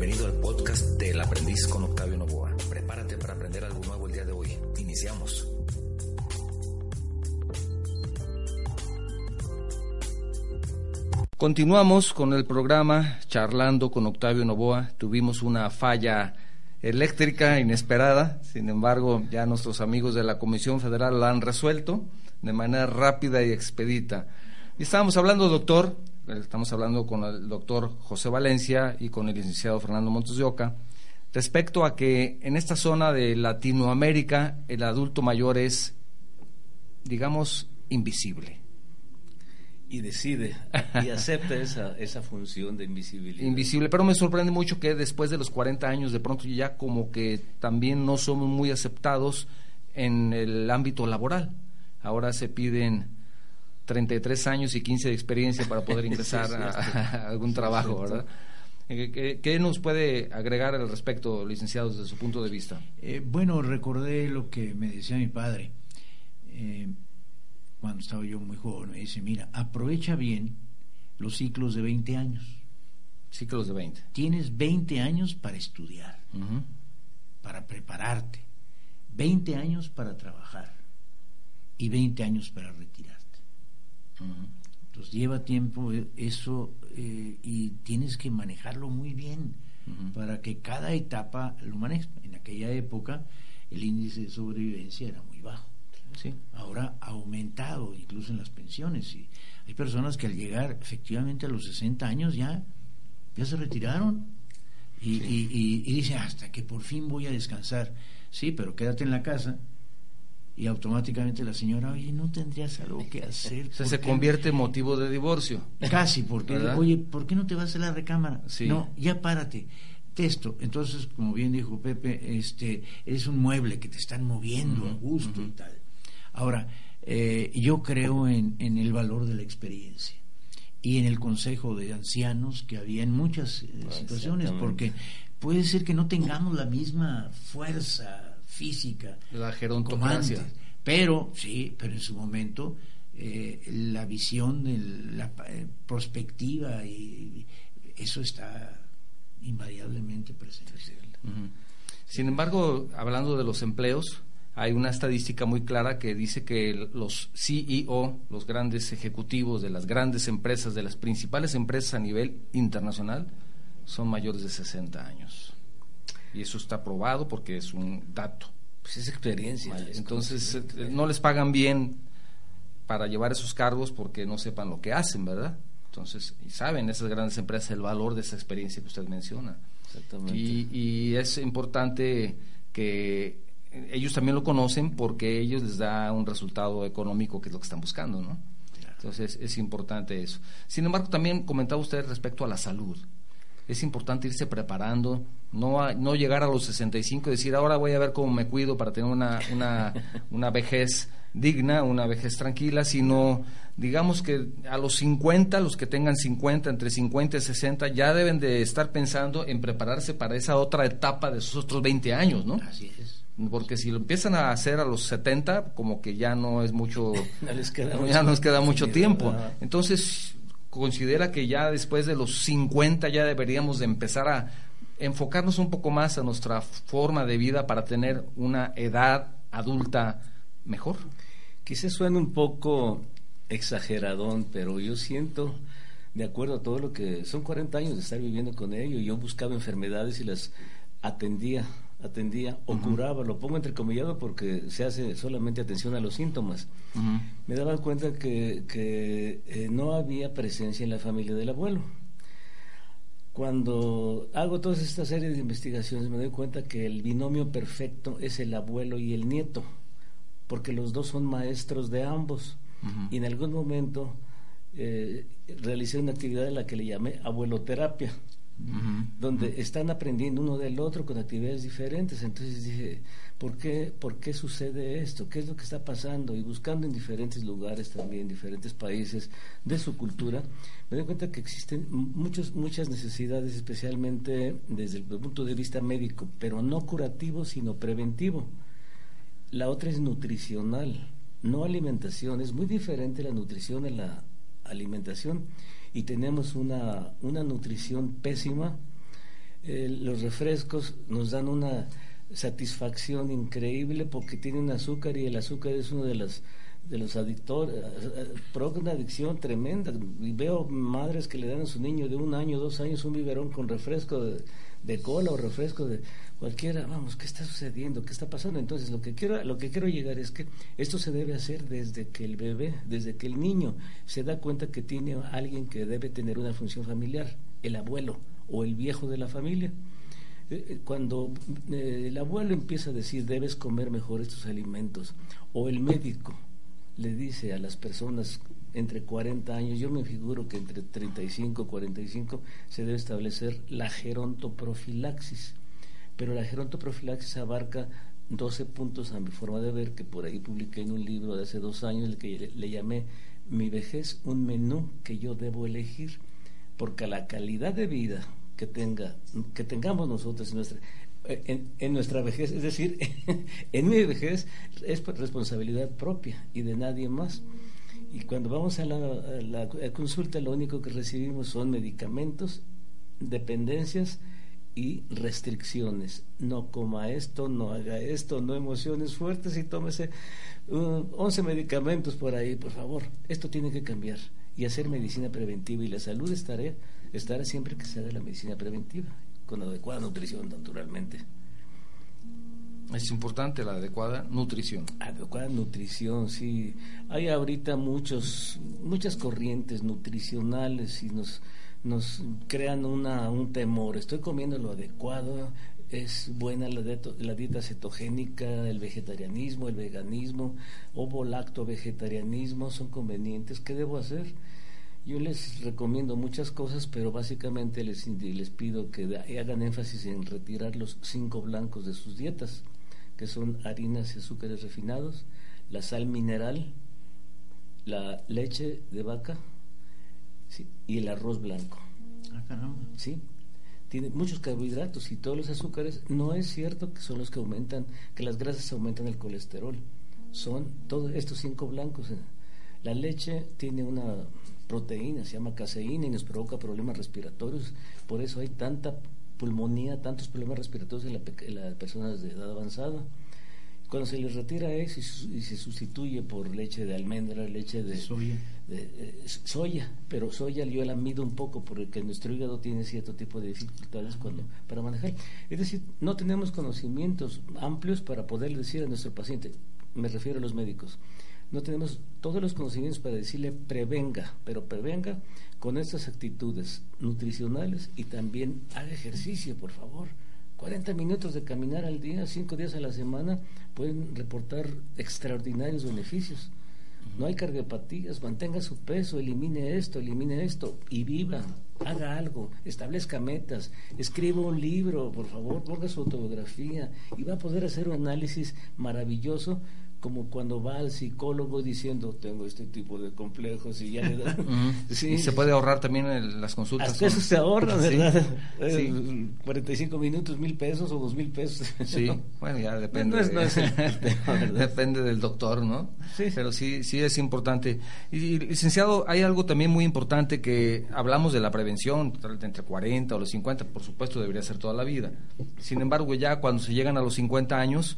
Bienvenido al podcast del aprendiz con Octavio Novoa. Prepárate para aprender algo nuevo el día de hoy. Iniciamos. Continuamos con el programa charlando con Octavio Novoa. Tuvimos una falla eléctrica inesperada, sin embargo ya nuestros amigos de la Comisión Federal la han resuelto de manera rápida y expedita. Y estábamos hablando, doctor, estamos hablando con el doctor José Valencia y con el licenciado Fernando Montes de Oca, respecto a que en esta zona de Latinoamérica el adulto mayor es, digamos, invisible. Y decide y acepta esa, esa función de invisibilidad. Invisible, pero me sorprende mucho que después de los 40 años de pronto ya como que también no somos muy aceptados en el ámbito laboral. Ahora se piden 33 años y 15 de experiencia para poder ingresar a, algún trabajo, ¿verdad? Eh, ¿Qué, nos puede agregar al respecto, licenciado, desde su punto de vista? Eh, bueno, recordé lo que me decía mi padre eh, cuando estaba yo muy joven. Me dice, mira, aprovecha bien los ciclos de 20 años. Ciclos de 20. Tienes 20 años para estudiar, para prepararte, 20 años para trabajar y 20 años para Entonces lleva tiempo eso eh, y tienes que manejarlo muy bien para que cada etapa lo manejes. En aquella época el índice de sobrevivencia era muy bajo. Sí. Ahora ha aumentado, incluso en las pensiones. Y hay personas que al llegar efectivamente a los 60 años ya, ya se retiraron y, y, y dicen hasta que por fin voy a descansar. Sí, pero quédate en la casa y automáticamente la señora, oye, ¿no tendrías algo que hacer? O sea, se convierte en motivo de divorcio. Casi, porque, oye, ¿por qué no te vas a la recámara? No, ya párate. Texto. Entonces, como bien dijo Pepe, este, eres un mueble que te están moviendo a gusto y tal. Ahora, eh, yo creo en, en, el valor de la experiencia y en el consejo de ancianos que había en muchas eh, situaciones, porque puede ser que no tengamos la misma fuerza física. La gerontocracia. Pero, sí, pero en su momento eh, la visión, la eh, prospectiva, y, eso está invariablemente presente. Sin embargo, hablando de los empleos, hay una estadística muy clara que dice que los CEO, los grandes ejecutivos de las grandes empresas, de las principales empresas a nivel internacional, son mayores de 60 años y eso está probado porque es un dato. Pues es experiencia. Entonces eh, no les pagan bien para llevar esos cargos porque no sepan lo que hacen, ¿verdad? Entonces, y saben esas grandes empresas el valor de esa experiencia que usted menciona. Exactamente. Y, y es importante que ellos también lo conocen porque ellos les da un resultado económico que es lo que están buscando, ¿no? Entonces es importante eso. Sin embargo, también comentaba usted respecto a la salud es importante irse preparando, no, no llegar a los 65 y decir, ahora voy a ver cómo me cuido para tener una, una, una vejez digna, una vejez tranquila, sino digamos que a los 50, los que tengan 50, entre 50 y 60, ya deben de estar pensando en prepararse para esa otra etapa de esos otros 20 años, ¿no? Así es. Porque si lo empiezan a hacer a los 70, como que ya no es mucho, no les queda ya nos queda mucho tiempo. Entonces, considera que ya después de los 50 ya deberíamos de empezar a enfocarnos un poco más a nuestra forma de vida para tener una edad adulta mejor? Quizás suene un poco exageradón, pero yo siento, de acuerdo a todo lo que son 40 años de estar viviendo con ello, yo buscaba enfermedades y las atendía atendía o curaba, lo pongo entrecomillado porque se hace solamente atención a los síntomas. Me daba cuenta que, que eh, no había presencia en la familia del abuelo. Cuando hago toda esta serie de investigaciones me doy cuenta que el binomio perfecto es el abuelo y el nieto, porque los dos son maestros de ambos. Y en algún momento eh, realicé una actividad en la que le llamé abueloterapia donde están aprendiendo uno del otro con actividades diferentes. Entonces dije, ¿por qué, ¿por qué sucede esto? ¿Qué es lo que está pasando? Y buscando en diferentes lugares también, diferentes países de su cultura, me doy cuenta que existen muchos, muchas necesidades, especialmente desde el punto de vista médico, pero no curativo, sino preventivo. La otra es nutricional, no alimentación. Es muy diferente la nutrición a la alimentación y tenemos una, una nutrición pésima eh, los refrescos nos dan una satisfacción increíble porque tienen azúcar y el azúcar es uno de las de los adictores, eh, provoca una adicción tremenda. Y veo madres que le dan a su niño de un año, dos años un biberón con refresco de, de cola o refresco de cualquiera. Vamos, ¿qué está sucediendo? ¿Qué está pasando? Entonces, lo que quiero, lo que quiero llegar es que esto se debe hacer desde que el bebé, desde que el niño se da cuenta que tiene alguien que debe tener una función familiar, el abuelo o el viejo de la familia. Eh, eh, cuando el abuelo empieza a decir debes comer mejor estos alimentos, o el médico le dice a las personas entre 40 años, yo me figuro que entre 35 y 45 se debe establecer la gerontoprofilaxis, pero la gerontoprofilaxis abarca 12 puntos a mi forma de ver, que por ahí publiqué en un libro de hace dos años, el que le, llamé Mi vejez, un menú que yo debo elegir, porque la calidad de vida que tenga que tengamos nosotros en nuestra vejez, es decir, en mi vejez es responsabilidad propia y de nadie más. Y cuando vamos a la, consulta, lo único que recibimos son medicamentos, dependencias y restricciones. No coma esto, no haga esto, no emociones fuertes y tómese 11 uh, medicamentos por ahí, por favor. Esto tiene que cambiar y hacer medicina preventiva. Y la salud estará, estará siempre que se haga la medicina preventiva con adecuada nutrición, naturalmente. Es importante la adecuada nutrición. Adecuada nutrición, sí. Hay ahorita muchos, muchas corrientes nutricionales y nos, nos crean una, un temor. Estoy comiendo lo adecuado, es buena la, dieta cetogénica, el vegetarianismo, el veganismo, ovo lacto vegetarianismo, son convenientes. ¿Qué debo hacer? Yo les recomiendo muchas cosas, pero básicamente les, les pido que hagan énfasis en retirar los cinco blancos de sus dietas, que son harinas y azúcares refinados, la sal mineral, la leche de vaca y el arroz blanco. Ah, caramba. Sí, tiene muchos carbohidratos y todos los azúcares. No es cierto que son los que aumentan, que las grasas aumentan el colesterol. Son todos estos cinco blancos. La leche tiene una proteína, se llama caseína y nos provoca problemas respiratorios. Por eso hay tanta pulmonía, tantos problemas respiratorios en, las personas de edad avanzada. Cuando se les retira eso y, se sustituye por leche de almendra, leche de soya, eh, soya pero soya yo la mido un poco porque nuestro hígado tiene cierto tipo de dificultades cuando para manejar. Es decir, no tenemos conocimientos amplios para poder decir a nuestro paciente, me refiero a los médicos, no tenemos todos los conocimientos para decirle prevenga, pero prevenga con estas actitudes nutricionales y también haga ejercicio, por favor. 40 minutos de caminar al día, 5 días a la semana, pueden reportar extraordinarios beneficios. No hay carguepatías, mantenga su peso, elimine esto, elimine esto y viva, haga algo, establezca metas, escriba un libro, por favor, ponga su autobiografía y va a poder hacer un análisis maravilloso como cuando va al psicólogo diciendo tengo este tipo de complejos y ya le da y se puede ahorrar también las consultas hasta eso se ahorra verdad sí. 45 minutos mil pesos o dos mil pesos. Sí bueno ya depende depende del doctor no sí. Pero sí sí es importante. Y, licenciado hay algo también muy importante que hablamos de la prevención entre 40 o los 50 por supuesto debería ser toda la vida. Sin embargo ya cuando se llegan a los 50 años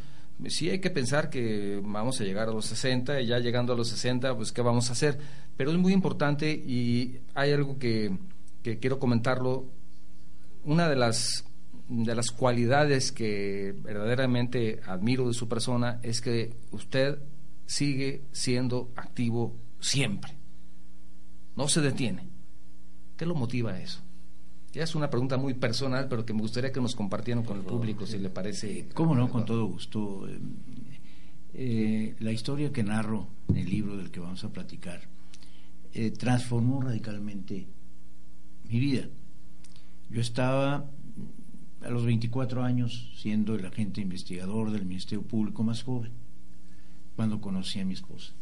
sí hay que pensar que vamos a llegar a los 60 y ya llegando a los 60, pues qué vamos a hacer. Pero es muy importante y hay algo que, que quiero comentarlo. Una de las, de las cualidades que verdaderamente admiro de su persona es que usted sigue siendo activo siempre. No se detiene. ¿Qué lo motiva a eso? Ya es una pregunta muy personal, pero que me gustaría que nos compartieran con el público, si le parece. ¿Cómo no? Con todo gusto. Eh, la historia que narro en el libro del que vamos a platicar eh, transformó radicalmente mi vida. Yo estaba a los 24 años siendo el agente investigador del Ministerio Público más joven, cuando conocí a mi esposa.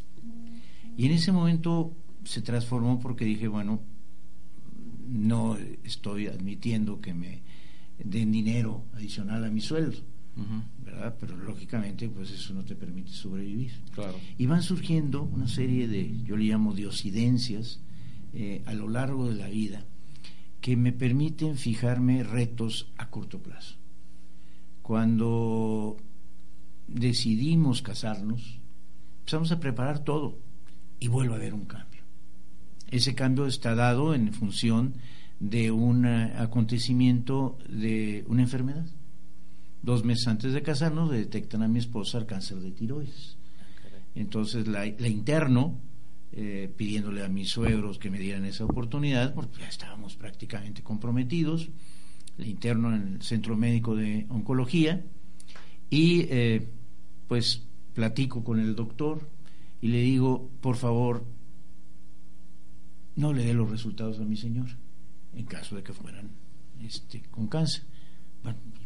Y en ese momento se transformó porque dije, bueno, no estoy admitiendo que me den dinero adicional a mi sueldo, ¿verdad? Pero lógicamente, pues eso no te permite sobrevivir. Claro. Y van surgiendo una serie de, yo le llamo diosidencias, eh, a lo largo de la vida, que me permiten fijarme retos a corto plazo. Cuando decidimos casarnos, empezamos a preparar todo y vuelve a haber un cambio. Ese cambio está dado en función de un eh, acontecimiento de una enfermedad. Dos meses antes de casarnos detectan a mi esposa el cáncer de tiroides. Entonces la, interno, eh, pidiéndole a mis suegros que me dieran esa oportunidad, porque ya estábamos prácticamente comprometidos, la interno en el Centro Médico de Oncología, y eh, pues platico con el doctor y le digo, por favor, no le dé los resultados a mi señor, en caso de que fueran este, con cáncer.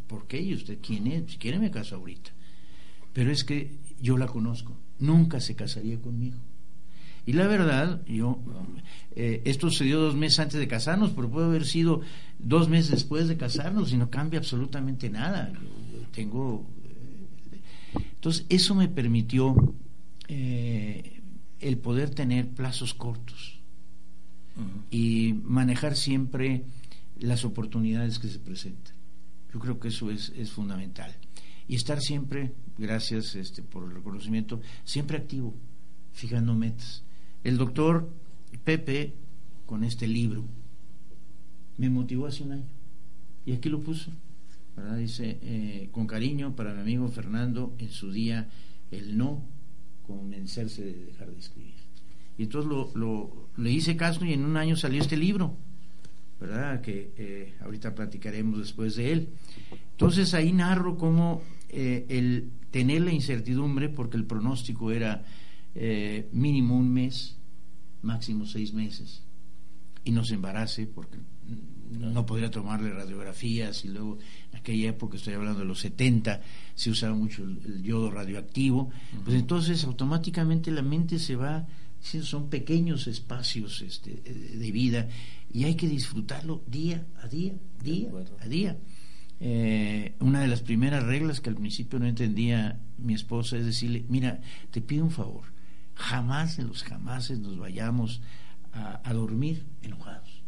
¿por qué? ¿Y usted quién es? Si quiere me caso ahorita. Pero es que yo la conozco, nunca se casaría conmigo. Y la verdad, yo, eh, esto sucedió dos meses antes de casarnos, pero puede haber sido dos meses después de casarnos y no cambia absolutamente nada. Yo, tengo entonces, eso me permitió eh, el poder tener plazos cortos y manejar siempre las oportunidades que se presentan. Yo creo que eso es, fundamental. Y estar siempre, gracias este, por el reconocimiento, siempre activo, fijando metas. El doctor Pepe, con este libro, me motivó hace un año. Y aquí lo puso. Dice, eh, con cariño para mi amigo Fernando, en su día, el no convencerse de dejar de escribir. Y entonces lo, le hice caso y en un año salió este libro, ¿verdad? Que eh, ahorita platicaremos después de él. Entonces ahí narro cómo eh, el tener la incertidumbre, porque el pronóstico era mínimo un mes, máximo seis meses, y no se embarace porque no podría tomarle radiografías y luego en aquella época, estoy hablando de los 70, se usaba mucho el, yodo radioactivo, pues entonces automáticamente la mente se va, son pequeños espacios este, de vida y hay que disfrutarlo día a día, día a día. Eh, una de las primeras reglas que al principio no entendía mi esposa es decirle, mira, te pido un favor, jamás en los jamases nos vayamos a, a dormir enojados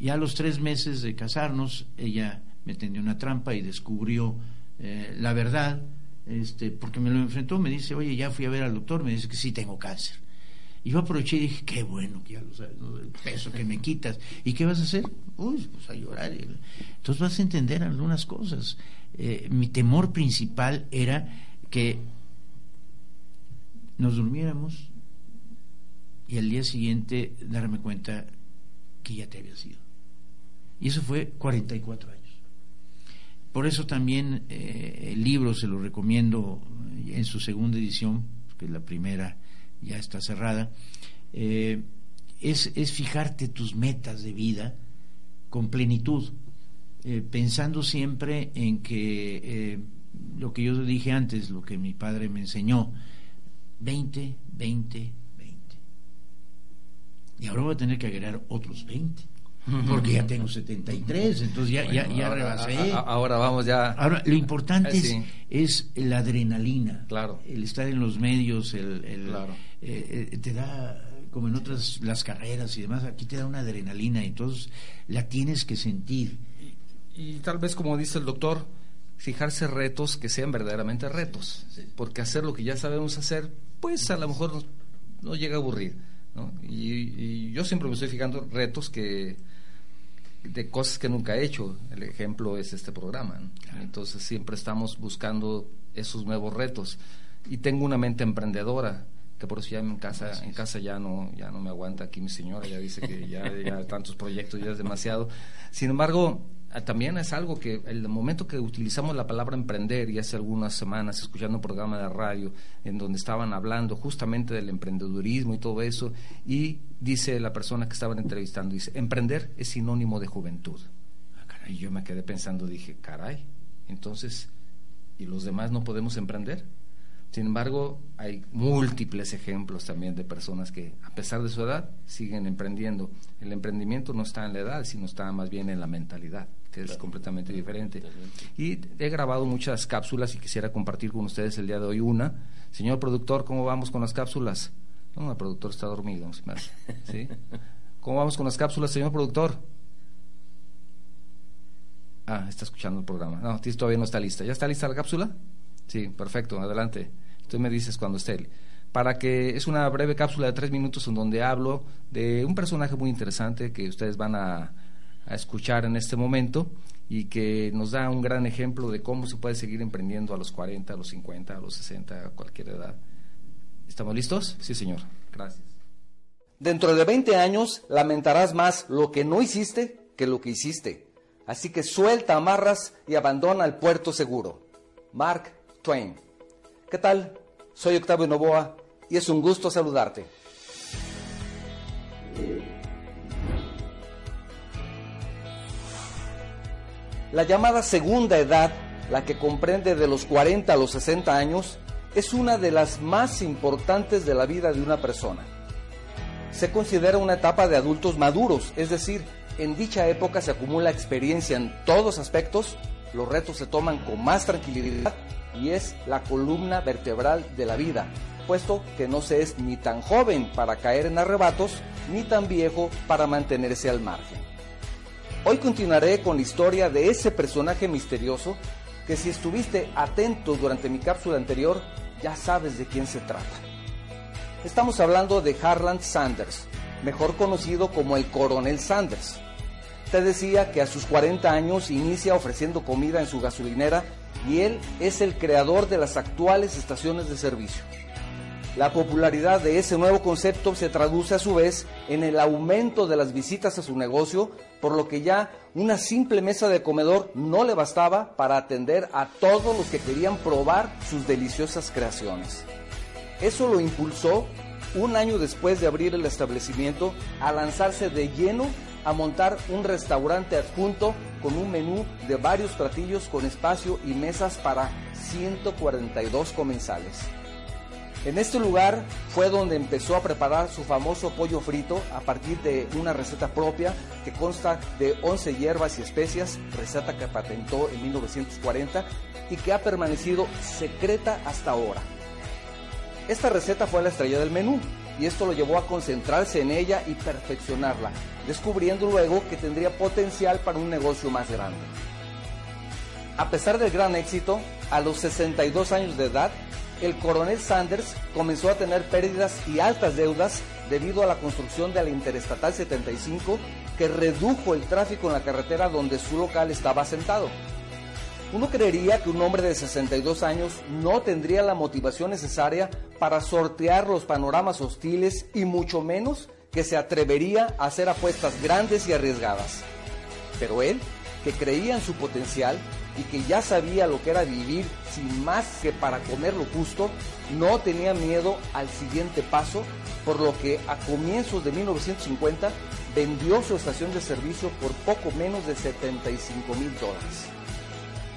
ya a los tres meses de casarnos, ella me tendió una trampa y descubrió eh, la verdad, este, porque me lo enfrentó, me dice, oye, ya fui a ver al doctor, me dice que sí tengo cáncer. Y yo aproveché y dije, qué bueno que ya lo sabes, el peso que me quitas. ¿Y qué vas a hacer? Uy, pues a llorar. Entonces vas a entender algunas cosas. Eh, mi temor principal era que nos durmiéramos y al día siguiente darme cuenta que ya te había sido. Y eso fue 44 años. Por eso también eh, el libro se lo recomiendo en su segunda edición, porque la primera ya está cerrada. Eh, es, es, fijarte tus metas de vida con plenitud, eh, pensando siempre en que lo que yo dije antes, lo que mi padre me enseñó, 20, 20, 20. Y ahora voy a tener que agregar otros 20 porque ya tengo 73, entonces ya, ya, ya rebasé. ahora vamos ya. Ahora, lo importante es, es, la adrenalina. Claro. El estar en los medios, el, el eh, eh, te da, como en otras, las carreras y demás, aquí te da una adrenalina, entonces la tienes que sentir. Y, tal vez, como dice el doctor, fijarse retos que sean verdaderamente retos. Porque hacer lo que ya sabemos hacer, pues a lo mejor no, llega a aburrir. ¿no? Y, y, yo siempre me estoy fijando retos que de cosas que nunca he hecho. El ejemplo es este programa. Entonces siempre estamos buscando esos nuevos retos. Y tengo una mente emprendedora, que por eso ya en casa, en casa ya no, ya no me aguanta aquí mi señora, ya dice que ya, ya tantos proyectos ya es demasiado. Sin embargo, también es algo que el momento que utilizamos la palabra emprender, y hace algunas semanas escuchando un programa de radio en donde estaban hablando justamente del emprendedurismo y todo eso, y dice la persona que estaban entrevistando, dice, emprender es sinónimo de juventud. Ah, caray, yo me quedé pensando, dije, caray, entonces, ¿y los demás no podemos emprender? Sin embargo, hay múltiples ejemplos también de personas que, a pesar de su edad, siguen emprendiendo. El emprendimiento no está en la edad, sino está más bien en la mentalidad que es completamente diferente. Y he grabado muchas cápsulas y quisiera compartir con ustedes el día de hoy una. Señor productor, ¿cómo vamos con las cápsulas? No, el productor está dormido, ¿sí? ¿Cómo vamos con las cápsulas, señor productor? Ah, está escuchando el programa. No, todavía no está lista. ¿Ya está lista la cápsula? Sí, perfecto, adelante. Tú me dices cuando esté. Para que es una breve cápsula de tres minutos en donde hablo de un personaje muy interesante que ustedes van a, a escuchar en este momento y que nos da un gran ejemplo de cómo se puede seguir emprendiendo a los 40, a los 50, a los 60, a cualquier edad. ¿Estamos listos? Sí, señor. Gracias. Dentro de 20 años lamentarás más lo que no hiciste que lo que hiciste. Así que suelta amarras y abandona el puerto seguro. Mark Twain. ¿Qué tal? Soy Octavio Novoa y es un gusto saludarte. La llamada segunda edad, la que comprende de los 40 a los 60 años, es una de las más importantes de la vida de una persona. Se considera una etapa de adultos maduros, es decir, en dicha época se acumula experiencia en todos aspectos, los retos se toman con más tranquilidad y es la columna vertebral de la vida, puesto que no se es ni tan joven para caer en arrebatos, ni tan viejo para mantenerse al margen. Hoy continuaré con la historia de ese personaje misterioso que si estuviste atento durante mi cápsula anterior, ya sabes de quién se trata. Estamos hablando de Harland Sanders, mejor conocido como el Coronel Sanders. Te decía que a sus 40 años inicia ofreciendo comida en su gasolinera y él es el creador de las actuales estaciones de servicio. La popularidad de ese nuevo concepto se traduce a su vez en el aumento de las visitas a su negocio, por lo que ya una simple mesa de comedor no le bastaba para atender a todos los que querían probar sus deliciosas creaciones. Eso lo impulsó un año después de abrir el establecimiento a lanzarse de lleno a montar un restaurante adjunto con un menú de varios platillos con espacio y mesas para 142 comensales. En este lugar fue donde empezó a preparar su famoso pollo frito a partir de una receta propia que consta de 11 hierbas y especias, receta que patentó en 1940 y que ha permanecido secreta hasta ahora. Esta receta fue la estrella del menú y esto lo llevó a concentrarse en ella y perfeccionarla, descubriendo luego que tendría potencial para un negocio más grande. A pesar del gran éxito, a los 62 años de edad, el coronel Sanders comenzó a tener pérdidas y altas deudas debido a la construcción de la Interestatal 75 que redujo el tráfico en la carretera donde su local estaba asentado. Uno creería que un hombre de 62 años no tendría la motivación necesaria para sortear los panoramas hostiles y mucho menos que se atrevería a hacer apuestas grandes y arriesgadas. Pero él, que creía en su potencial, y que ya sabía lo que era vivir sin más que para comer lo justo, no tenía miedo al siguiente paso, por lo que a comienzos de 1950 vendió su estación de servicio por poco menos de 75 mil dólares.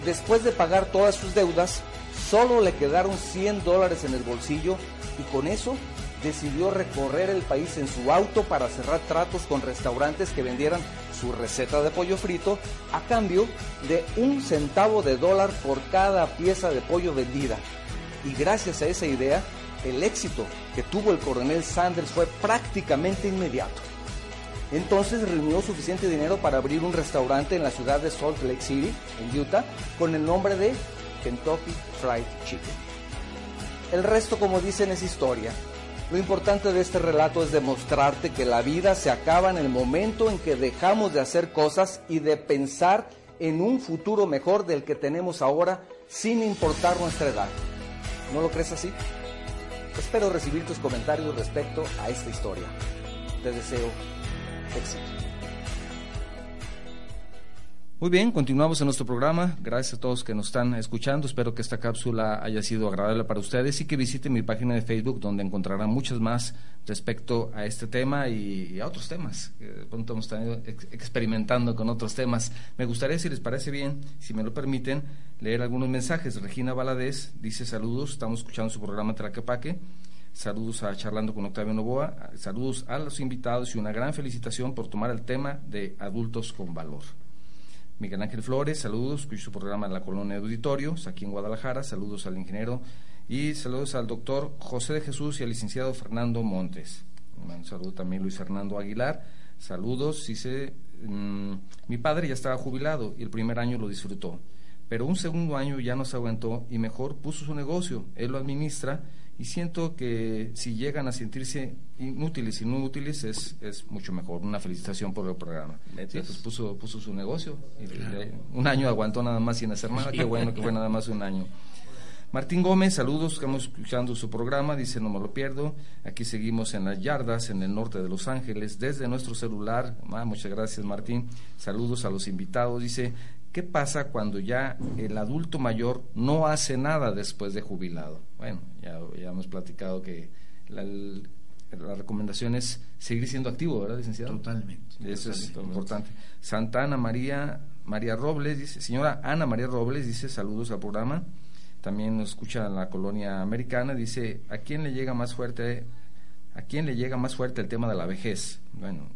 Después de pagar todas sus deudas, solo le quedaron 100 dólares en el bolsillo y con eso decidió recorrer el país en su auto para cerrar tratos con restaurantes que vendieran su receta de pollo frito a cambio de un centavo de dólar por cada pieza de pollo vendida. Y gracias a esa idea, el éxito que tuvo el coronel Sanders fue prácticamente inmediato. Entonces reunió suficiente dinero para abrir un restaurante en la ciudad de Salt Lake City, en Utah, con el nombre de Kentucky Fried Chicken. El resto, como dicen, es historia. Lo importante de este relato es demostrarte que la vida se acaba en el momento en que dejamos de hacer cosas y de pensar en un futuro mejor del que tenemos ahora sin importar nuestra edad. ¿No lo crees así? Espero recibir tus comentarios respecto a esta historia. Te deseo éxito. Muy bien, continuamos en nuestro programa. Gracias a todos que nos están escuchando. Espero que esta cápsula haya sido agradable para ustedes y que visiten mi página de Facebook donde encontrarán muchas más respecto a este tema y, a otros temas. de pronto hemos estado experimentando con otros temas. Me gustaría, si les parece bien, si me lo permiten, leer algunos mensajes. Regina Valadez dice saludos, estamos escuchando su programa Traquepaque. Saludos a Charlando con Octavio Novoa. Saludos a los invitados y una gran felicitación por tomar el tema de adultos con valor. Miguel Ángel Flores, saludos, su programa en la colonia de auditorios, aquí en Guadalajara, saludos al ingeniero y saludos al doctor José de Jesús y al licenciado Fernando Montes. Un saludo también Luis Fernando Aguilar. Saludos, dice, mm, mi padre ya estaba jubilado y el primer año lo disfrutó, pero un segundo año ya no se aguantó y mejor puso su negocio, él lo administra y siento que si llegan a sentirse inútiles y no útiles es, es mucho mejor. Una felicitación por el programa. Sí, pues puso, puso su negocio. Y un año aguantó nada más sin hacer nada. Qué bueno que fue nada más un año. Martín Gómez, saludos, estamos escuchando su programa, dice no me lo pierdo. Aquí seguimos en las yardas, en el norte de Los Ángeles, desde nuestro celular. Ah, muchas gracias Martín. Saludos a los invitados. Dice, ¿qué pasa cuando ya el adulto mayor no hace nada después de jubilado? Bueno, ya, ya hemos platicado que la, recomendación es seguir siendo activo, ¿verdad, licenciado? Totalmente. Eso es importante. Santa Ana María, María Robles dice, señora Ana María Robles dice, saludos al programa también nos escucha la colonia americana, dice, ¿a quién le llega más fuerte, a quién le llega más fuerte el tema de la vejez? Bueno,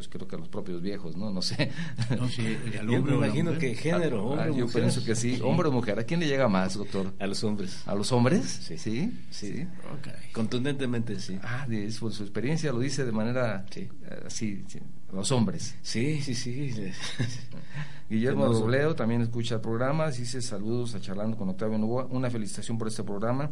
pues creo que a los propios viejos, ¿no? No sé. No, sí, yo me imagino que género, hombre ah, Yo pienso que sí. hombre o mujer. ¿A quién le llega más, doctor? A los hombres. ¿A los hombres? Sí. Sí. sí. Contundentemente sí. Ah, de, su, su experiencia lo dice de manera sí. Eh, así, los hombres. Sí, sí, sí. Guillermo Robleo también escucha el programa, dice saludos a Charlando con Octavio Novoa, una felicitación por este programa.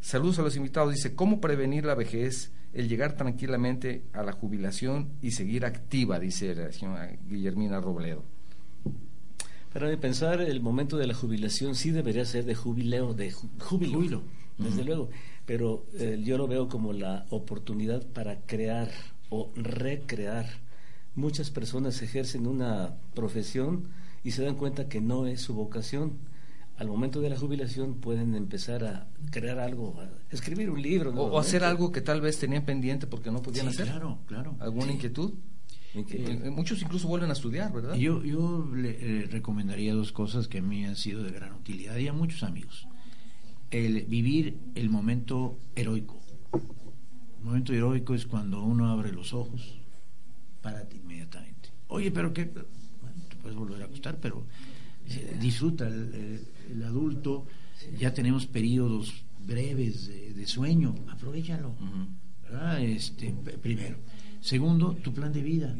Saludos a los invitados, dice, ¿cómo prevenir la vejez? El llegar tranquilamente a la jubilación y seguir activa, dice la señora Guillermina Robledo. Para pensar, el momento de la jubilación sí debería ser de jubileo, de júbilo, desde luego, pero eh, yo lo veo como la oportunidad para crear o recrear. Muchas personas ejercen una profesión y se dan cuenta que no es su vocación. Al momento de la jubilación pueden empezar a crear algo, a escribir un libro. O, hacer algo que tal vez tenían pendiente porque no podían hacer. Claro, claro. ¿Alguna inquietud? Eh, muchos incluso vuelven a estudiar, ¿verdad? Yo, yo le recomendaría dos cosas que a mí han sido de gran utilidad y a muchos amigos. El vivir el momento heroico. El momento heroico es cuando uno abre los ojos, párate inmediatamente. Oye, pero qué puedes volver a acostar, pero eh, disfruta el, adulto, ya tenemos periodos breves de, sueño, aprovechalo, Este, primero. Segundo, tu plan de vida.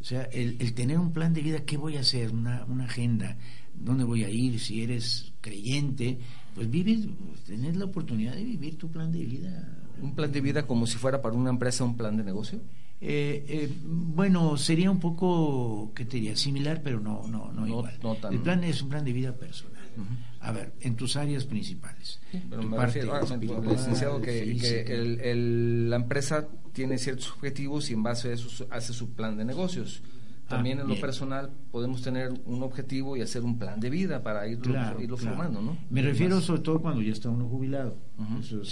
O sea, el, tener un plan de vida, ¿qué voy a hacer? Una, una agenda, ¿dónde voy a ir? Si eres creyente, pues vives, tenés la oportunidad de vivir tu plan de vida. ¿Un plan de vida como si fuera para una empresa un plan de negocio? Eh, eh, bueno, sería un poco, ¿qué te diría? Similar, pero no, no, no, igual. El plan es un plan de vida personal. A ver, en tus áreas principales. pero me refiero, licenciado, que, la empresa tiene ciertos objetivos y en base a eso hace su plan de negocios. También en lo personal podemos tener un objetivo y hacer un plan de vida para irlo, formando, ¿no? Me refiero sobre todo cuando ya está uno jubilado,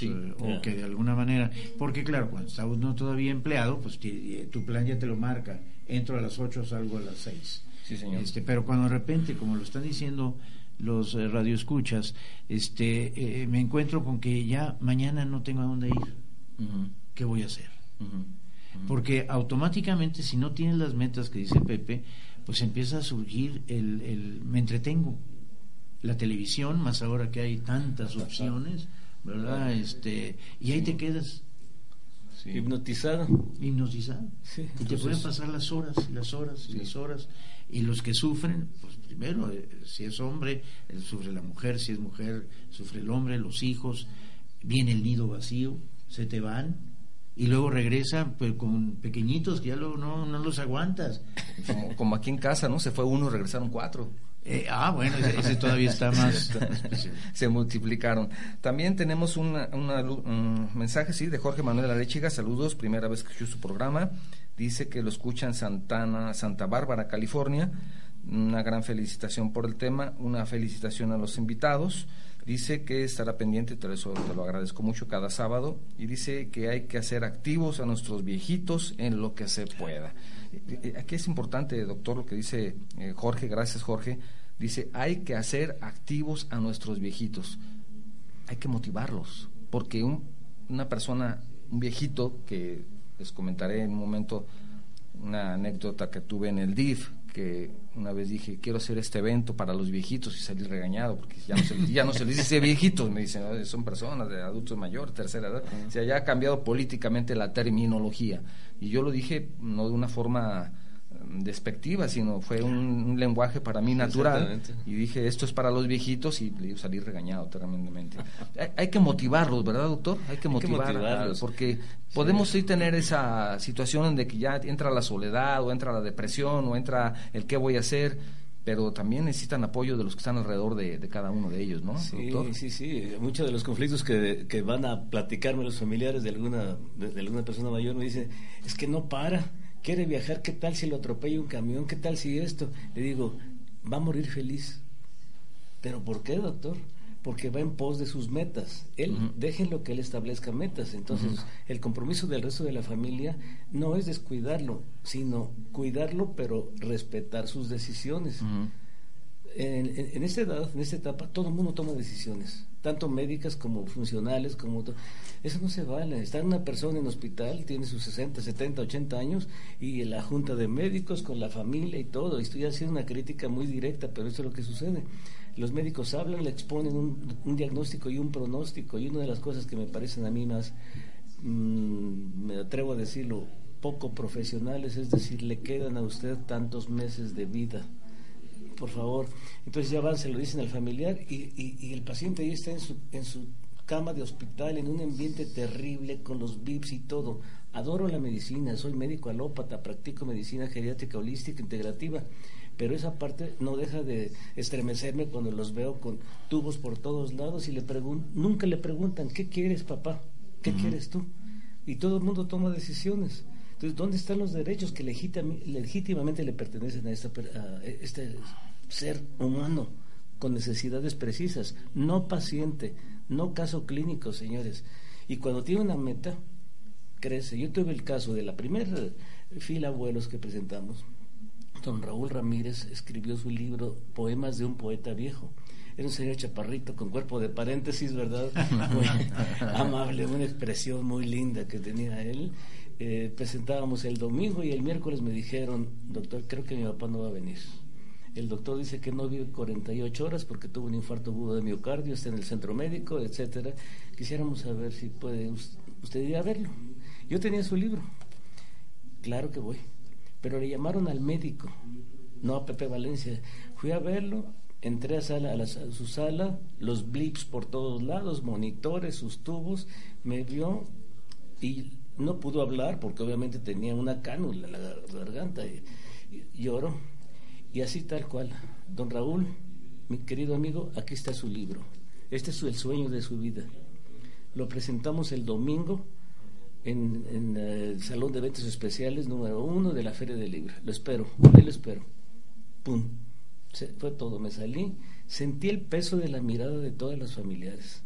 eh, o que de alguna manera, porque claro, cuando está uno todavía empleado, pues eh, tu plan ya te lo marca, entro a las 8, salgo a las 6. Sí, señor. Este, pero cuando de repente, como lo están diciendo los eh, radioescuchas, este, me encuentro con que ya mañana no tengo a dónde ir, ¿qué voy a hacer? Porque automáticamente, si no tienes las metas que dice Pepe, pues empieza a surgir el, el me entretengo. La televisión, más ahora que hay tantas opciones, ¿verdad? Este, y ahí te quedas. Hipnotizado. Hipnotizado. y te pueden pasar las horas, las horas, y las horas. Y los que sufren, pues primero, eh, si es hombre, eh, sufre la mujer, si es mujer, sufre el hombre, los hijos, viene el nido vacío, se te van, y luego regresa pues, con pequeñitos que ya lo, no, no los aguantas. Como, aquí en casa, ¿no? Se fue uno, regresaron cuatro. Eh, ah, bueno, ese, todavía está más. Se multiplicaron. También tenemos una, un mensaje, sí, de Jorge Manuel Arechiga. Saludos, primera vez que escucho su programa. Dice que lo escucha en Santana, Santa Bárbara, California. Una gran felicitación por el tema, una felicitación a los invitados. Dice que estará pendiente, te eso te lo agradezco mucho cada sábado, y dice que hay que hacer activos a nuestros viejitos en lo que se pueda. Eh, eh, aquí es importante, doctor, lo que dice eh, Jorge, gracias Jorge, dice, hay que hacer activos a nuestros viejitos, hay que motivarlos, porque una persona, un viejito, que les comentaré en un momento, una anécdota que tuve en el DIF, que una vez dije, quiero hacer este evento para los viejitos y salí regañado, porque ya no se, ya no se les dice viejitos, me dicen, son personas de adultos mayores, tercera edad. O sea, ya ha cambiado políticamente la terminología. Y yo lo dije no de una forma despectiva, sino fue un, lenguaje para mí natural. Y dije, esto es para los viejitos y salí regañado tremendamente. hay, que motivarlos, ¿verdad, doctor? Hay que, motivarlos. porque podemos sí. tener esa situación de que ya entra la soledad o entra la depresión o entra el qué voy a hacer pero también necesitan apoyo de los que están alrededor de, cada uno de ellos, ¿no? Sí, sí, sí. Muchos de los conflictos que, que, van a platicarme los familiares de alguna, de alguna persona mayor me dicen, es que no para quiere viajar, ¿qué tal si lo atropella un camión? ¿Qué tal si esto? Le digo, va a morir feliz. ¿Pero por qué, doctor? Porque va en pos de sus metas. Él, déjenlo que él establezca metas. Entonces, el compromiso del resto de la familia no es descuidarlo, sino cuidarlo, pero respetar sus decisiones. En, esta edad, en esta etapa, todo el mundo toma decisiones tanto médicas como funcionales, como eso no se vale. Está una persona en hospital, tiene sus 60, 70, 80 años y la junta de médicos con la familia y todo. Estoy haciendo una crítica muy directa, pero eso es lo que sucede. Los médicos hablan, le exponen un, diagnóstico y un pronóstico y una de las cosas que me parecen a mí más, mm, me atrevo a decirlo, poco profesionales, es decir, le quedan a usted tantos meses de vida por favor. Entonces ya van, se lo dicen al familiar y, el paciente ahí está en su, en su cama de hospital, en un ambiente terrible, con los VIPs y todo. Adoro la medicina, soy médico alópata, practico medicina geriátrica holística integrativa, pero esa parte no deja de estremecerme cuando los veo con tubos por todos lados y le nunca le preguntan, ¿qué quieres papá? ¿Qué quieres tú? Y todo el mundo toma decisiones. Entonces, ¿dónde están los derechos que legítimamente le pertenecen a, esta, a este ser humano con necesidades precisas, no paciente, no caso clínico, señores. Y cuando tiene una meta, crece. Yo tuve el caso de la primera fila abuelos que presentamos. Don Raúl Ramírez escribió su libro Poemas de un poeta viejo. Era un señor chaparrito con cuerpo de paréntesis, ¿verdad? Muy amable, una expresión muy linda que tenía él. Eh, presentábamos el domingo y el miércoles me dijeron, doctor, creo que mi papá no va a venir. El doctor dice que no vive 48 horas porque tuvo un infarto agudo de miocardio, está en el centro médico, etcétera. Quisiéramos saber si puede usted ir a verlo. Yo tenía su libro. Claro que voy. Pero le llamaron al médico, no a Pepe Valencia. Fui a verlo, entré a, sala, a, su sala, los blips por todos lados, monitores, sus tubos, me vio y no pudo hablar porque obviamente tenía una cánula en la garganta y lloró y así tal cual. Don Raúl, mi querido amigo, aquí está su libro. Este es el sueño de su vida. Lo presentamos el domingo en, el Salón de Eventos Especiales número uno de la Feria del Libro. Lo espero, ahí lo espero. ¡Pum! Fue todo, me salí. Sentí el peso de la mirada de todas las familiares.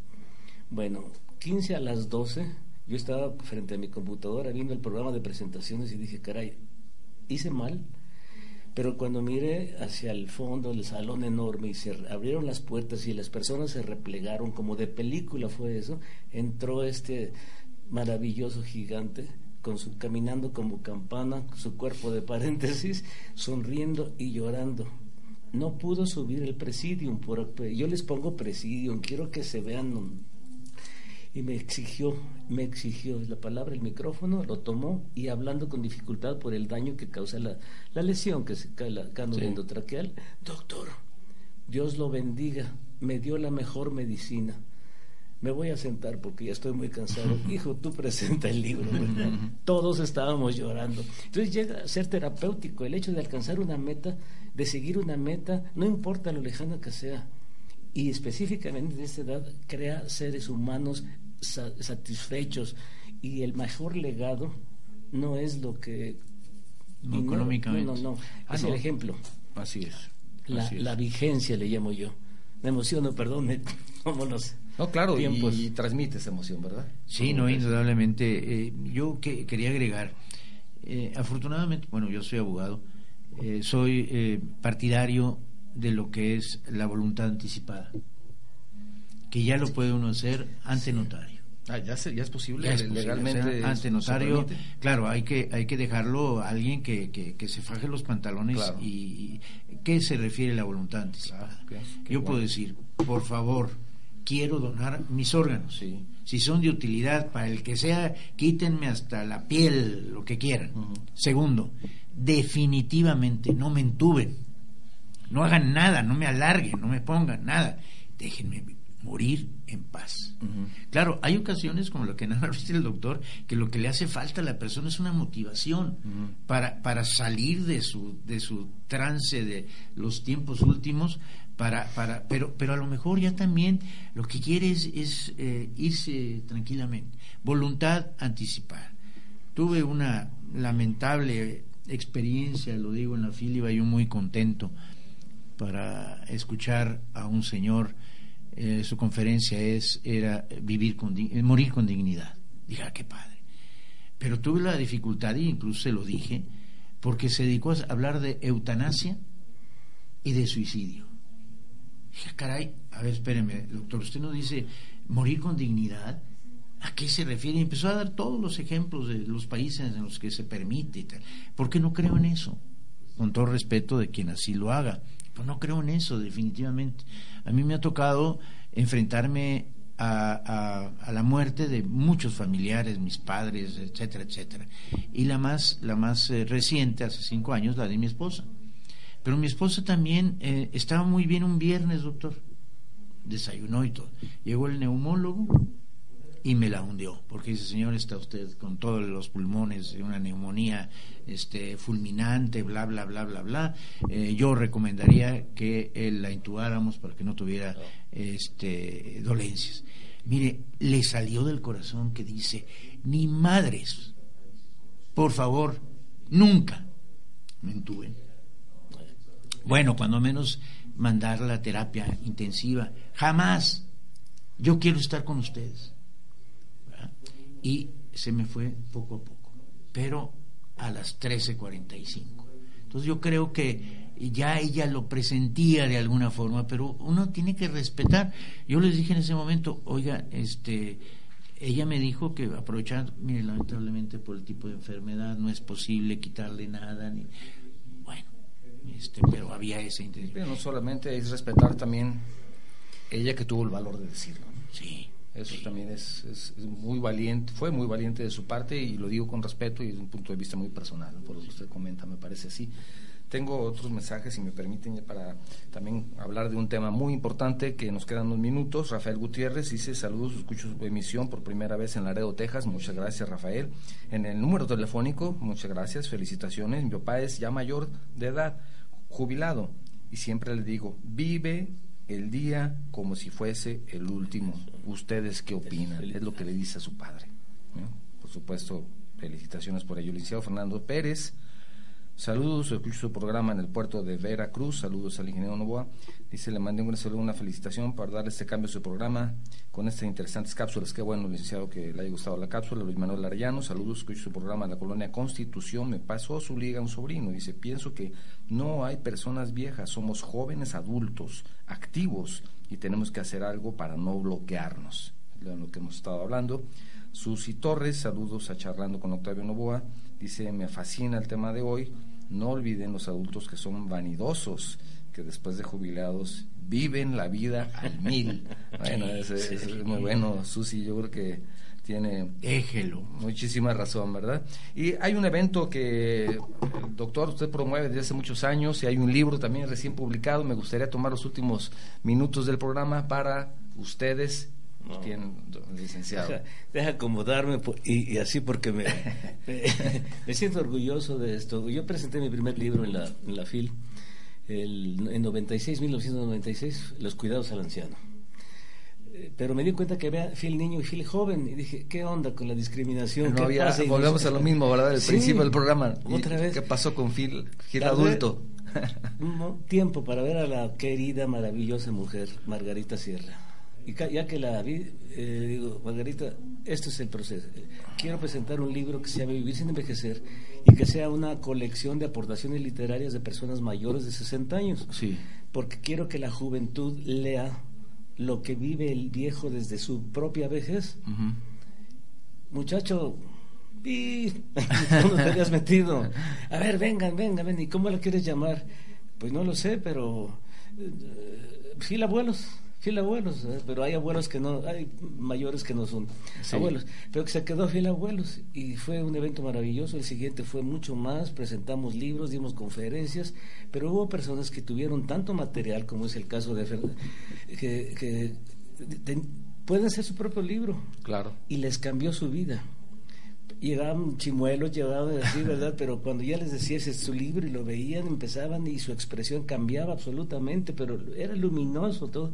Bueno, 15 a las 12, yo estaba frente a mi computadora viendo el programa de presentaciones y dije, caray, hice mal pero cuando miré hacia el fondo del salón enorme y se abrieron las puertas y las personas se replegaron, como de película fue eso, entró este maravilloso gigante con su, caminando como campana, su cuerpo de paréntesis, sonriendo y llorando. No pudo subir el presidium, por, yo les pongo presidium, quiero que se vean y me exigió, me exigió la palabra, el micrófono, lo tomó y hablando con dificultad por el daño que causa la, la lesión que se cae la cánula endotraqueal, doctor, Dios lo bendiga, me dio la mejor medicina. Me voy a sentar porque ya estoy muy cansado. Hijo, tú presenta el libro. Todos estábamos llorando. Entonces llega a ser terapéutico el hecho de alcanzar una meta, de seguir una meta, no importa lo lejana que sea. Y específicamente en esta edad crea seres humanos satisfechos. Y el mejor legado no es lo que no, económicamente. no no, ah, es el ejemplo. Así es la, vigencia le llamo yo. Me emociono perdón vámonos no claro y, transmite esa emoción verdad sí no indudablemente. Eh, yo que, quería agregar eh, afortunadamente bueno yo soy abogado eh, soy partidario de lo que es la voluntad anticipada que ya lo puede uno hacer ante notario. Ah, ya, ya es posible legalmente. ante notario, claro, hay que, hay que dejarlo a alguien que, que, se faje los pantalones y, ¿Qué se refiere la voluntad anticipada? Yo puedo decir, por favor, quiero donar mis órganos. Si son de utilidad para el que sea, quítenme hasta la piel, lo que quieran. Segundo, definitivamente no me entuben. No hagan nada, no me alarguen, no me pongan nada. Déjenme morir en paz. Claro, hay ocasiones, como lo que narra el doctor, que lo que le hace falta a la persona es una motivación para, para salir de su, de su trance de los tiempos últimos, para, para, pero, pero a lo mejor ya también lo que quiere es, eh, irse tranquilamente. Voluntad anticipada. Tuve una lamentable experiencia, lo digo en la fila, iba yo muy contento para escuchar a un señor eh, su conferencia es, era vivir con, eh, morir con dignidad. Dije, ah, qué padre. Pero tuve la dificultad, y incluso se lo dije, porque se dedicó a hablar de eutanasia y de suicidio. Dije, caray, a ver, espéreme, doctor, usted no dice morir con dignidad. ¿A qué se refiere? Y empezó a dar todos los ejemplos de los países en los que se permite y tal. ¿Por qué no creo en eso? Con todo respeto de quien así lo haga. Pues no creo en eso, definitivamente. A mí me ha tocado enfrentarme a, la muerte de muchos familiares, mis padres, etcétera, etcétera. Y la más, la más eh, reciente, hace cinco años, la de mi esposa. Pero mi esposa también eh, estaba muy bien un viernes, doctor. Desayunó y todo. Llegó el neumólogo y me la hundió, porque dice, señor, está usted con todos los pulmones una neumonía este, fulminante, bla, bla, bla, bla, bla. Eh, yo recomendaría que la intubáramos para que no tuviera este, dolencias. Mire, le salió del corazón que dice, ni madres, por favor, nunca me intuben. Bueno, cuando menos mandar la terapia intensiva, jamás. Yo quiero estar con ustedes y se me fue poco a poco, pero a las 13.45. Entonces yo creo que ya ella lo presentía de alguna forma, pero uno tiene que respetar. Yo les dije en ese momento, oiga, este, ella me dijo que aprovechando, mire, lamentablemente por el tipo de enfermedad no es posible quitarle nada, ni bueno, este, pero había esa intención. Pero no solamente es respetar también ella que tuvo el valor de decirlo. Sí. Eso también es, es, muy valiente, fue muy valiente de su parte y lo digo con respeto y desde un punto de vista muy personal, por lo que usted comenta, me parece así. Tengo otros mensajes, si me permiten, para también hablar de un tema muy importante que nos quedan unos minutos. Rafael Gutiérrez dice, saludos, escucho su emisión por primera vez en Laredo, Texas. Muchas gracias, Rafael. En el número telefónico, muchas gracias, felicitaciones. Mi papá es ya mayor de edad, jubilado, y siempre le digo, vive el día como si fuese el último. ¿Ustedes qué opinan? Es lo que le dice a su padre. Por supuesto, felicitaciones por ello. Licenciado Fernando Pérez, saludos, escucho su programa en el puerto de Veracruz, saludos al ingeniero Novoa. Dice, le mandé un saludo, una felicitación para darle este cambio a su programa con estas interesantes cápsulas. Qué bueno, licenciado, que le haya gustado la cápsula. Luis Manuel Arellano, saludos, escucho su programa en la colonia Constitución. Me pasó su liga un sobrino. Dice, pienso que no hay personas viejas, somos jóvenes adultos, activos, y tenemos que hacer algo para no bloquearnos. De lo que hemos estado hablando. Susi Torres, saludos a Charlando con Octavio Novoa. Dice, me fascina el tema de hoy. No olviden los adultos que son vanidosos que después de jubilados viven la vida al mil. bueno, es, muy bueno, Susi, yo creo que tiene Éjelo. muchísima razón, ¿verdad? Y hay un evento que doctor usted promueve desde hace muchos años y hay un libro también recién publicado. Me gustaría tomar los últimos minutos del programa para ustedes licenciado. Deja, acomodarme y, así porque me, me, siento orgulloso de esto. Yo presenté mi primer libro en la, en la FIL el, en 96, 1996, los cuidados al anciano. Eh, pero me di cuenta que había fiel niño y fiel joven y dije, ¿qué onda con la discriminación? No había, volvemos a lo mismo, ¿verdad? El principio del programa. Otra vez. ¿Qué pasó con Phil adulto? tiempo para ver a la querida, maravillosa mujer, Margarita Sierra. Y ya que la vi, eh, digo, Margarita, esto es el proceso. Quiero presentar un libro que se llama Vivir sin envejecer y que sea una colección de aportaciones literarias de personas mayores de 60 años. Sí. Porque quiero que la juventud lea lo que vive el viejo desde su propia vejez. muchacho, ¿dónde te habías metido? A ver, vengan, vengan, ven, ¿y cómo lo quieres llamar? Pues no lo sé, pero... Eh, abuelos fiel abuelos, ¿eh? pero hay abuelos que no, hay mayores que no son abuelos, pero que se quedó fiel abuelos y fue un evento maravilloso. El siguiente fue mucho más, presentamos libros, dimos conferencias, pero hubo personas que tuvieron tanto material, como es el caso de que, que pueden hacer su propio libro. Claro. Y les cambió su vida llegaban chimuelos, llegaban así, ¿verdad? Pero cuando ya les decía ese es su libro y lo veían, empezaban y su expresión cambiaba absolutamente, pero era luminoso todo.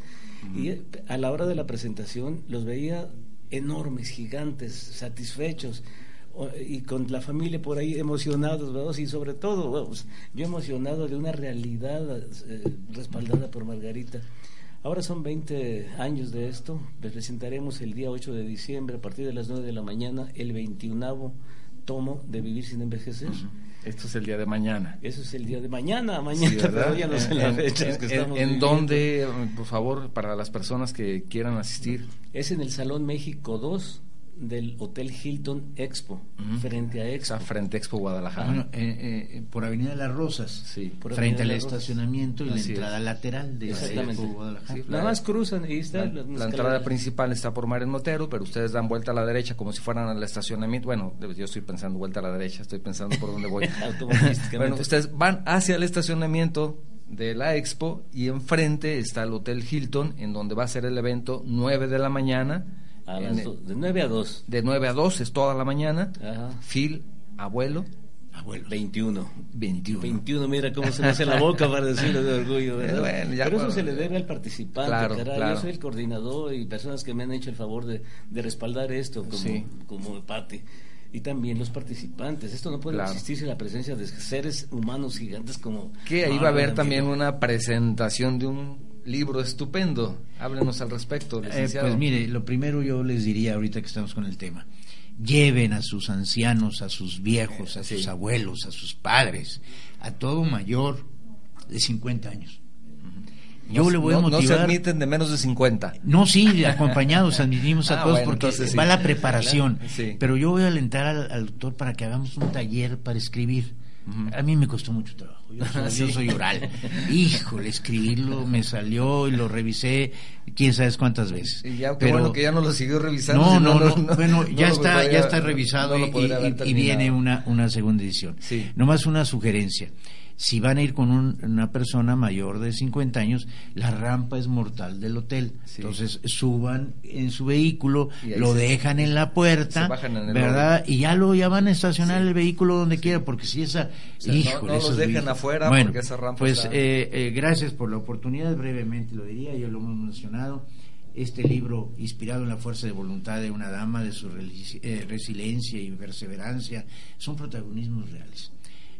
Y a la hora de la presentación los veía enormes, gigantes, satisfechos y con la familia por ahí emocionados, ¿verdad? Y sobre todo, yo emocionado de una realidad eh, respaldada por Margarita. Ahora son 20 años de esto. Les presentaremos el día 8 de diciembre, a partir de las 9 de la mañana, el 21 tomo de Vivir sin Envejecer. Esto es el día de mañana. Eso es el día de mañana, mañana, pero ya no sé las fechas que estamos ¿En dónde, por favor, para las personas que quieran asistir? Es en el Salón México 2, del Hotel Hilton Expo, frente a Expo. frente a Expo Guadalajara. Eh, eh, por Avenida de las Rosas, sí. frente al estacionamiento y la entrada lateral de Expo Guadalajara. Nada más cruzan y está la, entrada principal está por Mares Motero, pero ustedes dan vuelta a la derecha como si fueran al estacionamiento. Bueno, yo estoy pensando vuelta a la derecha, estoy pensando por dónde voy. bueno, ustedes van hacia el estacionamiento de la expo y enfrente está el Hotel Hilton, en donde va a ser el evento 9 de la mañana de 9 a 2. De 9 a 2 es toda la mañana. Phil, abuelo. Abuelo. 21. 21. 21, mira cómo se me hace la boca para decirlo de orgullo, ¿verdad? Pero eso se le debe al participante, claro, Yo soy el coordinador y personas que me han hecho el favor de, de respaldar esto como, como Pati y también los participantes. Esto no puede existir sin la presencia de seres humanos gigantes como... Que ahí va a haber también una presentación de un libro estupendo. Háblenos al respecto, eh, pues mire, lo primero yo les diría ahorita que estamos con el tema. Lleven a sus ancianos, a sus viejos, a sus abuelos, a sus padres, a todo mayor de 50 años. Yo le voy a motivar. No se admiten de menos de 50. No, sí, acompañados admitimos a ah, todos porque va la preparación. Pero yo voy a alentar al, doctor para que hagamos un taller para escribir. A mí me costó mucho trabajo. Yo soy, oral. Híjole, escribirlo me salió y lo revisé quién sabe cuántas veces. ya, Pero, bueno que ya no lo siguió revisando. No, no, no, bueno, ya está, ya está revisado y, y, viene una, una segunda edición. Sí. Nomás una sugerencia si van a ir con una persona mayor de 50 años, la rampa es mortal del hotel. Entonces suban en su vehículo, lo dejan en la puerta, ¿verdad? Y ya lo ya van a estacionar el vehículo donde quiera, porque si esa... no, los dejen afuera porque esa rampa Pues eh, eh, gracias por la oportunidad, brevemente lo diría, ya lo hemos mencionado este libro inspirado en la fuerza de voluntad de una dama, de su eh, resiliencia y perseverancia, son protagonismos reales.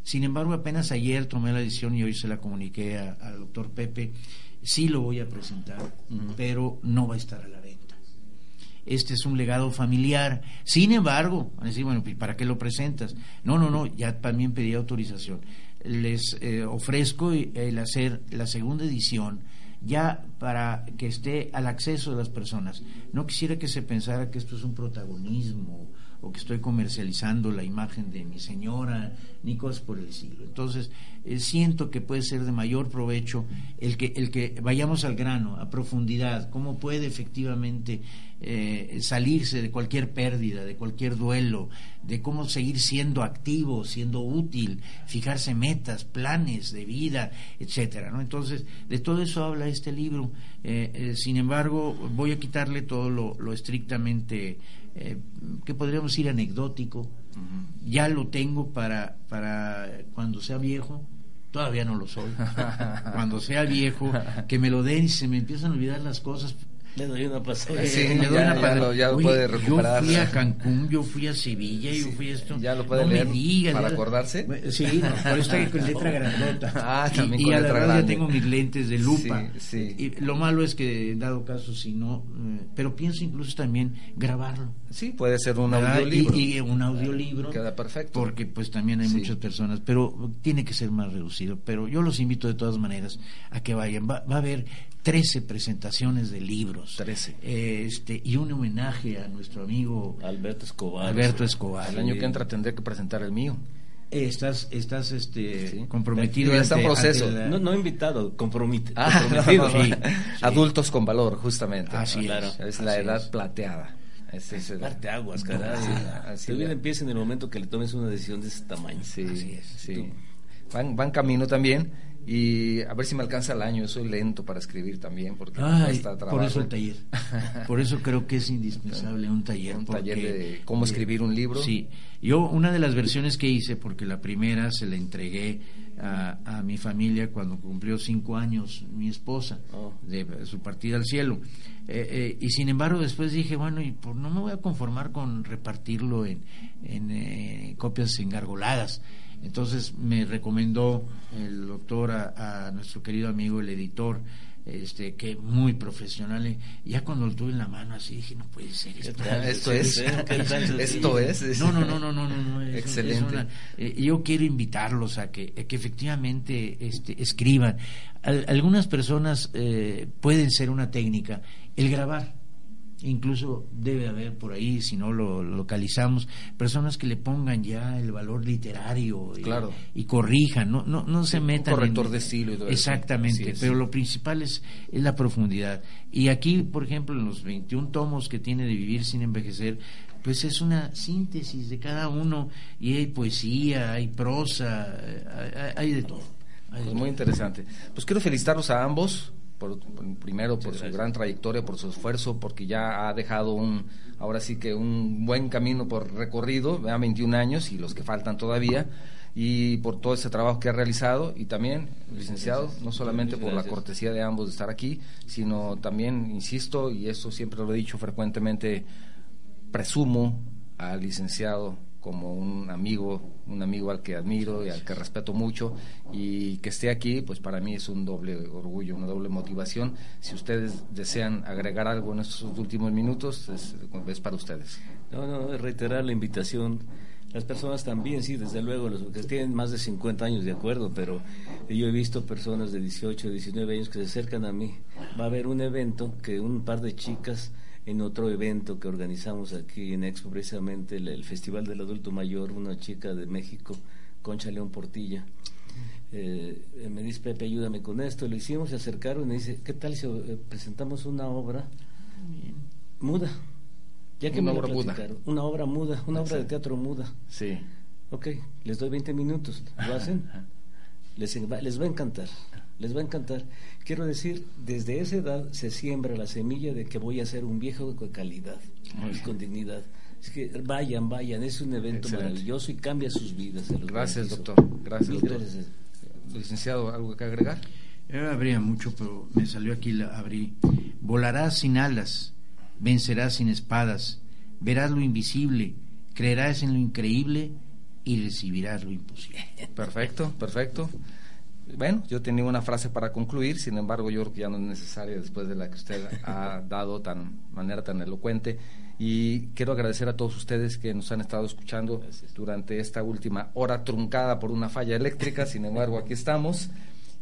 Sin embargo, apenas ayer tomé la decisión y hoy se la comuniqué al doctor Pepe, sí lo voy a presentar, pero no va a estar a la venta. Este es un legado familiar. Sin embargo, van a decir, bueno, ¿para qué lo presentas? No, no, no, ya también pedí autorización. Les eh, ofrezco el hacer la segunda edición ya para que esté al acceso de las personas. No quisiera que se pensara que esto es un protagonismo o que estoy comercializando la imagen de mi señora, ni cosas por el estilo. Entonces, eh, siento que puede ser de mayor provecho el que, el que vayamos al grano, a profundidad, cómo puede efectivamente eh, salirse de cualquier pérdida, de cualquier duelo, de cómo seguir siendo activo, siendo útil, fijarse metas, planes de vida, etcétera. ¿no? Entonces, de todo eso habla este libro. Eh, sin embargo, voy a quitarle todo lo estrictamente eh, que podríamos decir anecdótico. Ya lo tengo para, para cuando sea viejo, todavía no lo soy. cuando sea viejo, que me lo den y se me empiezan a olvidar las cosas, le doy una pasada. Sí, le doy una pasada. Ya, lo, puede recuperar. Yo fui a Cancún, yo fui a Sevilla, yo fui a esto. Ya lo puede no leer para acordarse. Sí, no, por eso estoy con letra grandota. Ah, también y, con y letra a la grande. ya tengo mis lentes de lupa. Sí, sí. Y lo malo es que, dado caso, si no. Eh, pero pienso incluso también grabarlo. Sí, puede ser un audiolibro. Y, y, un audiolibro. Queda perfecto. Porque pues también hay muchas personas, pero tiene que ser más reducido. Pero yo los invito de todas maneras a que vayan. Va, va a haber 13 presentaciones de libros. 13. este, y un homenaje a nuestro amigo Alberto Escobar. Alberto Escobar. El año que entra tendré que presentar el mío. Estás, estás este, Sí. comprometido. Ya está en proceso. la- No, no invitado, compromite- Ah, comprometido. no, no, sí, sí. Adultos con valor, justamente. Así es, Claro. Es la así edad es. plateada. Es el- Darte aguas, caray. Sí, así es. empieza en el momento que le tomes una decisión de ese tamaño. Sí, Así es. sí. Van, van camino también y a ver si me alcanza el año. Soy lento para escribir también porque Ay, por trabajo. eso el taller. Por eso creo que es indispensable un taller. Un taller de cómo escribir un libro. Sí. Yo, una de las versiones que hice, porque la primera se la entregué a, a mi familia cuando cumplió cinco años mi esposa, Oh. de su partida al cielo. Eh, eh, y sin embargo, después dije, bueno, y por, no me voy a conformar con repartirlo en, en eh, copias engargoladas. Entonces me recomendó el doctor a, a nuestro querido amigo, el editor, este que muy profesional. eh, Ya cuando lo tuve en la mano así dije, no puede ser esto. Esto es. Esto es. No, no, no, no, no, no, Excelente. eh, yo quiero invitarlos a que, a que efectivamente este, escriban. Al- algunas personas eh, pueden ser una técnica el grabar. Incluso debe haber por ahí, si no lo localizamos, personas que le pongan ya el valor literario y, Claro. y corrijan, no, no, no se un metan. corrector en- de estilo y todo eso. Exactamente, Así es. pero lo principal es, es la profundidad. Y aquí, por ejemplo, en los 21 tomos que tiene de Vivir sin envejecer, pues es una síntesis de cada uno y hay poesía, hay prosa, eh, hay, hay de todo. Hay de Pues todo. muy interesante. Pues quiero felicitarlos a ambos, por, primero por su gran trayectoria, por su esfuerzo, porque ya ha dejado un, ahora sí que un buen camino por recorrido, ya 21 años y los que faltan todavía, y por todo ese trabajo que ha realizado, y también, licenciado, no solamente por la cortesía de ambos de estar aquí, sino también, insisto, y esto siempre lo he dicho frecuentemente, presumo al licenciado como un amigo, un amigo al que admiro y al que respeto mucho y que esté aquí, pues para mí es un doble orgullo, una doble motivación. Si ustedes desean agregar algo en estos últimos minutos, es, es para ustedes. No, no, reiterar la invitación. Las personas también, sí, desde luego, los que tienen más de 50 años, de acuerdo, pero yo he visto personas de 18, 19 años que se acercan a mí. Va a haber un evento que un par de chicas en otro evento que organizamos aquí en Expo, precisamente el, el Festival del Adulto Mayor, una chica de México, Concha León Portilla. Eh, me dice, Pepe, ayúdame con esto. Lo hicimos, se acercaron y me dice, ¿qué tal si eh, presentamos una obra muda? Ya que Una me lo obra muda. platicaron. Una obra muda, una obra de teatro muda. Sí. Ok, les doy 20 minutos. ¿Lo hacen? Les, les va a encantar. Les va a encantar. Quiero decir, desde esa edad se siembra la semilla de que voy a ser un viejo de calidad y con dignidad. Es que vayan, vayan. Es un evento Excelente. maravilloso y cambia sus vidas. se los Gracias, doctor. Gracias, doctor. gracias. Licenciado, ¿algo que agregar? Yo habría mucho, pero me salió aquí, la abrí. Volarás sin alas, vencerás sin espadas, verás lo invisible, creerás en lo increíble y recibirás lo imposible. Perfecto, perfecto. Bueno, yo tenía una frase para concluir, sin embargo, yo creo que ya no es necesaria después de la que usted ha dado tan manera tan elocuente. Y quiero agradecer a todos ustedes que nos han estado escuchando durante esta última hora truncada por una falla eléctrica. Sin embargo, aquí estamos.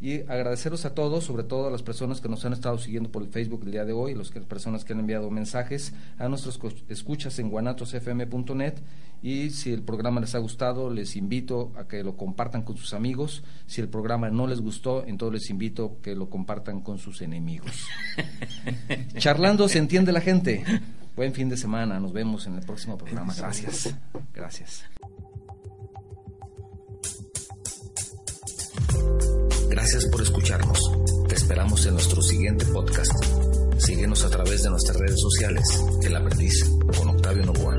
Y agradeceros a todos, sobre todo a las personas que nos han estado siguiendo por el Facebook el día de hoy, las personas que han enviado mensajes, a nuestros escuchas en guanatosfm.net. Y si el programa les ha gustado, les invito a que lo compartan con sus amigos. Si el programa no les gustó, entonces les invito a que lo compartan con sus enemigos. Charlando se entiende la gente. Buen fin de semana. Nos vemos en el próximo programa. Gracias. Gracias. Gracias por escucharnos. Te esperamos en nuestro siguiente podcast. Síguenos a través de nuestras redes sociales. El aprendiz con Octavio Novoa.